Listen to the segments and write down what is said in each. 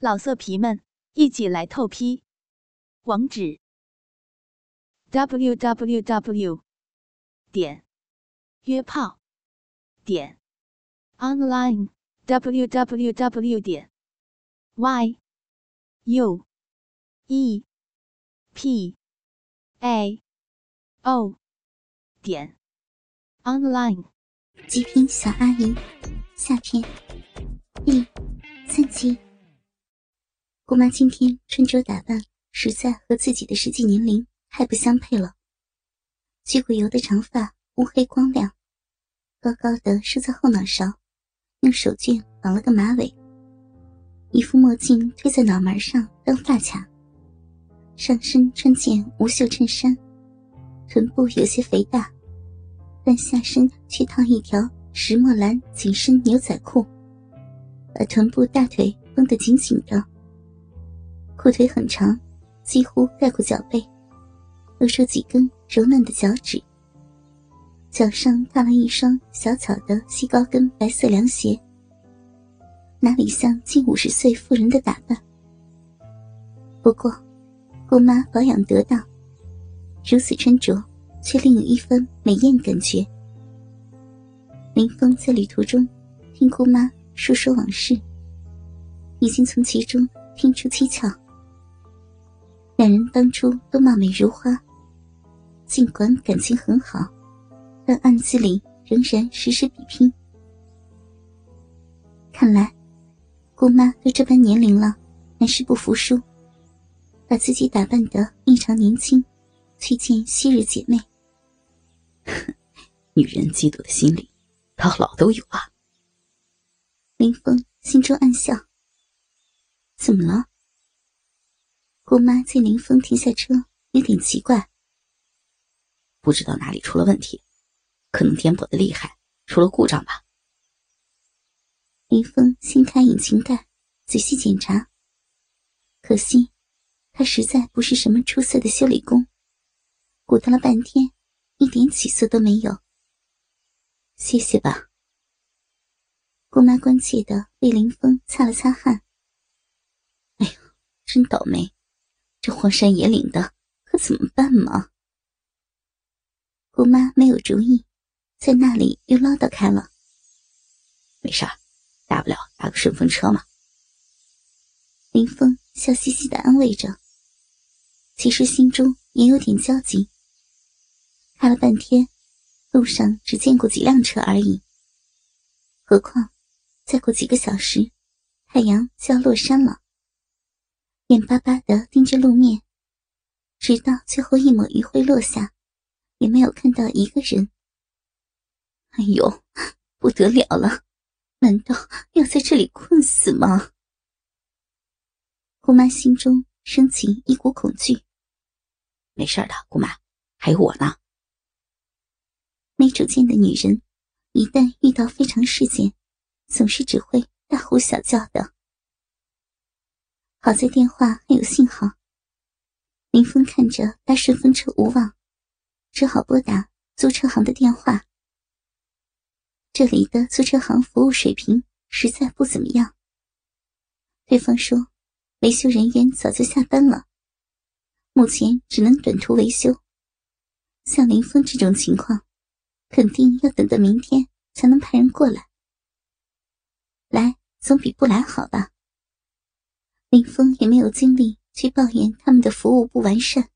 老色皮们，一起来透批！网址：w w w 点约炮点 online w w w 点 y u e p a o 点 online。极品小阿姨下篇第三集。姑妈今天穿着打扮，实在和自己的实际年龄太不相配了。焗过油的长发乌黑光亮，高高的梳在后脑勺，用手绢绑了个马尾。一副墨镜推在脑门上当发卡，上身穿件无袖衬衫，臀部有些肥大，但下身却套一条石墨蓝紧身牛仔裤，把臀部大腿绷得紧紧的。裤腿很长，几乎盖过脚背，露出几根柔嫩的脚趾。脚上踏了一双小巧的细高跟白色凉鞋，哪里像近五十岁妇人的打扮？不过，姑妈保养得当，如此穿着却另有一番美艳感觉。林峰在旅途中听姑妈述说往事，已经从其中听出蹊跷。两人当初都貌美如花，尽管感情很好，但暗地里仍然时时比拼。看来，姑妈都这般年龄了，还是不服输，把自己打扮得异常年轻，去见昔日姐妹。女人嫉妒的心理，到老都有啊。林峰心中暗笑，怎么了？姑妈见林峰停下车，有点奇怪，不知道哪里出了问题，可能颠簸的厉害，出了故障吧。林峰掀开引擎盖，仔细检查。可惜，他实在不是什么出色的修理工，鼓捣了半天，一点起色都没有。谢谢吧。姑妈关切的为林峰擦了擦汗。哎呀，真倒霉。这荒山野岭的，可怎么办嘛？姑妈没有主意，在那里又唠叨开了。没事儿，大不了打个顺风车嘛。林峰笑嘻嘻的安慰着，其实心中也有点焦急。开了半天，路上只见过几辆车而已。何况，再过几个小时，太阳就要落山了。眼巴巴的盯着路面，直到最后一抹余晖落下，也没有看到一个人。哎呦，不得了了！难道要在这里困死吗？姑妈心中升起一股恐惧。没事的，姑妈，还有我呢。没主见的女人，一旦遇到非常事件，总是只会大呼小叫的。好在电话还有信号。林峰看着搭顺风车无望，只好拨打租车行的电话。这里的租车行服务水平实在不怎么样。对方说，维修人员早就下班了，目前只能短途维修。像林峰这种情况，肯定要等到明天才能派人过来。来总比不来好吧。林峰也没有精力去抱怨他们的服务不完善，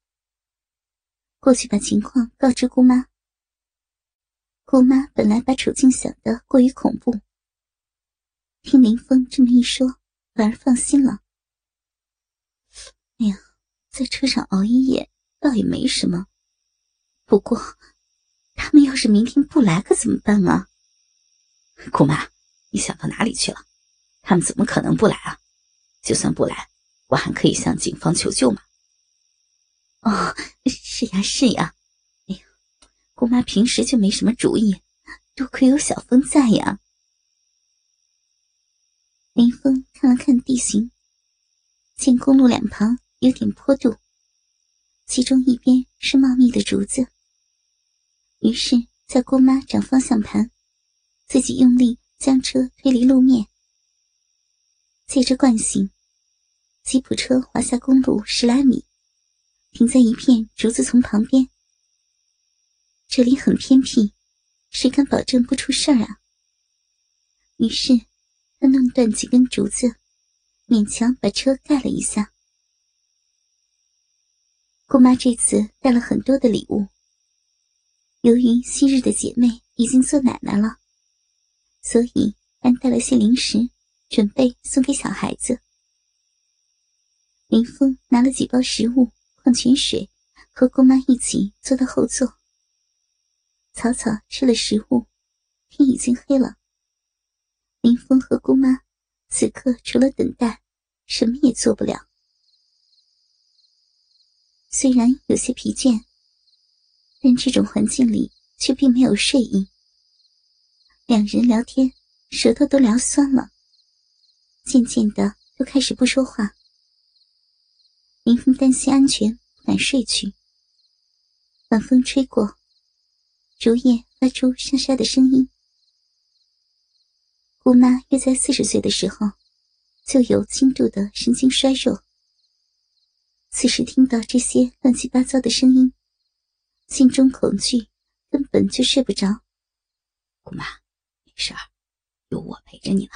过去把情况告知姑妈。姑妈本来把处境想得过于恐怖，听林峰这么一说，反而放心了。哎呀，在车上熬一夜倒也没什么，不过他们要是明天不来，可怎么办啊？姑妈，你想到哪里去了？他们怎么可能不来啊？就算不来，我还可以向警方求救嘛。哦，是呀是呀。哎呀，姑妈平时就没什么主意，多亏有小峰在呀。林峰看了看地形，见公路两旁有点坡度，其中一边是茂密的竹子，于是，在姑妈掌方向盘，自己用力将车推离路面。借着惯性，吉普车滑下公路十来米，停在一片竹子丛旁边。这里很偏僻，谁敢保证不出事儿啊？于是，他弄断几根竹子，勉强把车盖了一下。姑妈这次带了很多的礼物。由于昔日的姐妹已经做奶奶了，所以还带了些零食，准备送给小孩子。林峰拿了几包食物、矿泉水，和姑妈一起坐到后座。草草吃了食物，天已经黑了。林峰和姑妈此刻除了等待，什么也做不了。虽然有些疲倦，但这种环境里却并没有睡意。两人聊天，舌头都聊酸了，渐渐的都开始不说话。林峰担心安全，不敢睡去。晚风吹过。竹叶发出沙沙的声音。姑妈约在四十岁的时候，就有轻度的神经衰弱。此时听到这些乱七八糟的声音，心中恐惧，根本就睡不着。姑妈，没事儿，有我陪着你呢。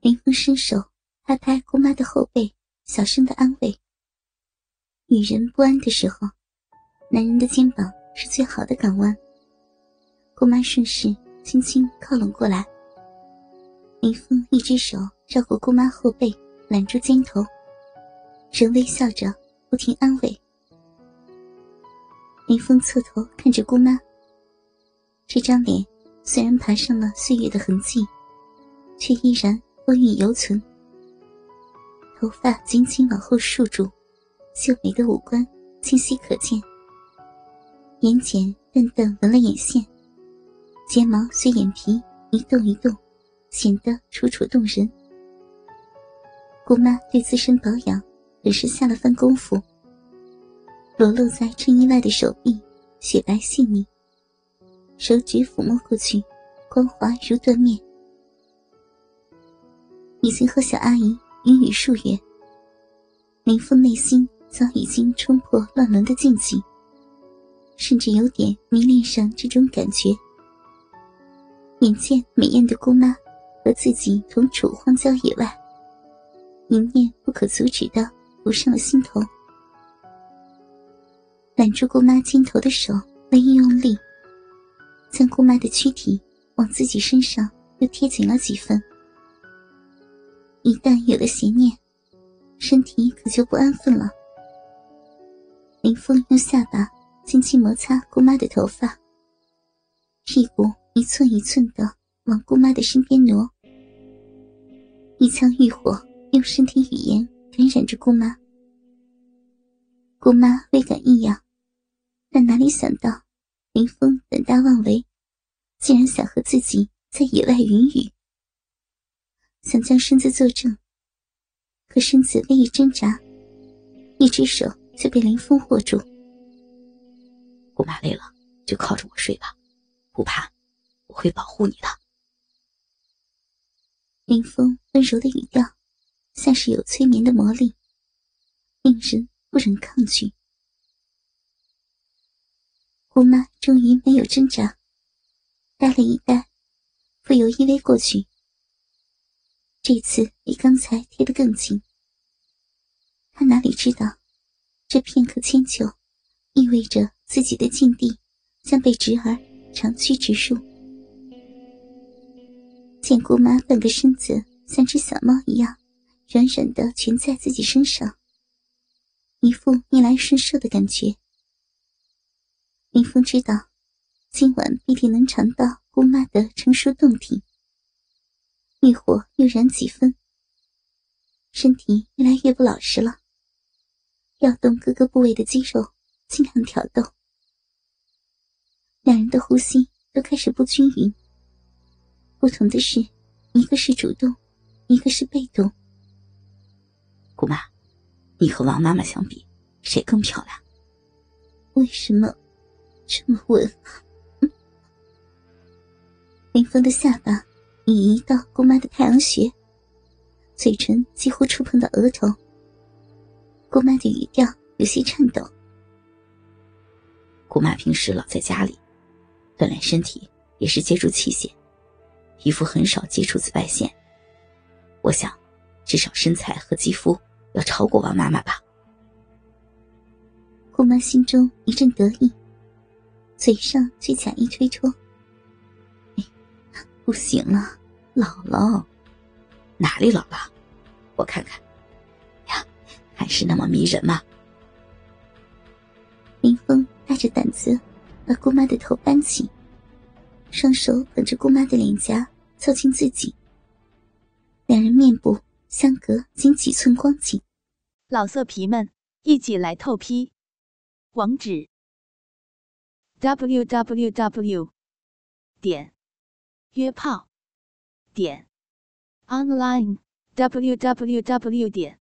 林峰伸手拍拍姑妈的后背，小声的安慰。女人不安的时候，男人的肩膀是最好的港湾。姑妈顺势轻轻靠拢过来，林峰一只手绕过姑妈后背，揽住肩头，仍微笑着不停安慰。林峰侧头看着姑妈，这张脸虽然爬上了岁月的痕迹，却依然风韵犹存。头发紧紧往后束住，秀美的五官清晰可见，眼睑淡淡纹了眼线。睫毛随眼皮一动一动，显得楚楚动人。姑妈对自身保养也是下了番功夫。裸露在衬衣外的手臂雪白细腻，手指抚摸过去，光滑如缎面。已经和小阿姨云雨数月，林峰内心早已经冲破乱伦的禁忌，甚至有点迷恋上这种感觉。眼见美艳的姑妈和自己同处荒郊野外，一念不可阻止的浮上了心头。揽住姑妈肩头的手微一用力，将姑妈的躯体往自己身上又贴紧了几分。一旦有了邪念，身体可就不安分了。林峰用下巴轻轻摩擦姑妈的头发，屁股。一寸一寸的往姑妈的身边挪，一腔欲火用身体语言感染着姑妈。姑妈微感异样，但哪里想到林峰胆大妄为，竟然想和自己在野外云雨，想将身子坐正，可身子微一挣扎，一只手就被林峰握住。姑妈累了，就靠着我睡吧，不怕。我会保护你的。林峰温柔的语调，像是有催眠的魔力，令人不忍抗拒。姑妈终于没有挣扎，呆了一呆，不由依偎过去。这次比刚才贴得更近。他哪里知道，这片刻迁就，意味着自己的禁地将被侄儿长驱直入。见姑妈半个身子像只小猫一样，软软的蜷在自己身上，一副逆来顺受的感觉。林峰知道，今晚必定能尝到姑妈的成熟动体，欲火又燃几分，身体越来越不老实了，调动各个部位的肌肉，尽量挑逗。两人的呼吸都开始不均匀。不同的是，一个是主动，一个是被动。姑妈，你和王妈妈相比，谁更漂亮？为什么这么问？林峰的下巴已移到姑妈的太阳穴，嘴唇几乎触碰到额头，姑妈的语调有些颤抖。姑妈平时老在家里，锻炼身体也是借助器械，皮肤很少接触紫外线。我想，至少身材和肌肤要超过王妈妈吧。姑妈心中一阵得意，嘴上却假意推脱：“不行了，老了，哪里老了？我看看，呀，还是那么迷人吗？”林峰大着胆子把姑妈的头搬起，双手捧着姑妈的脸颊凑近自己，两人面部相隔仅几寸光景。老色皮们，一起来透批！网址：w w w. 点约炮点 online w w w. 点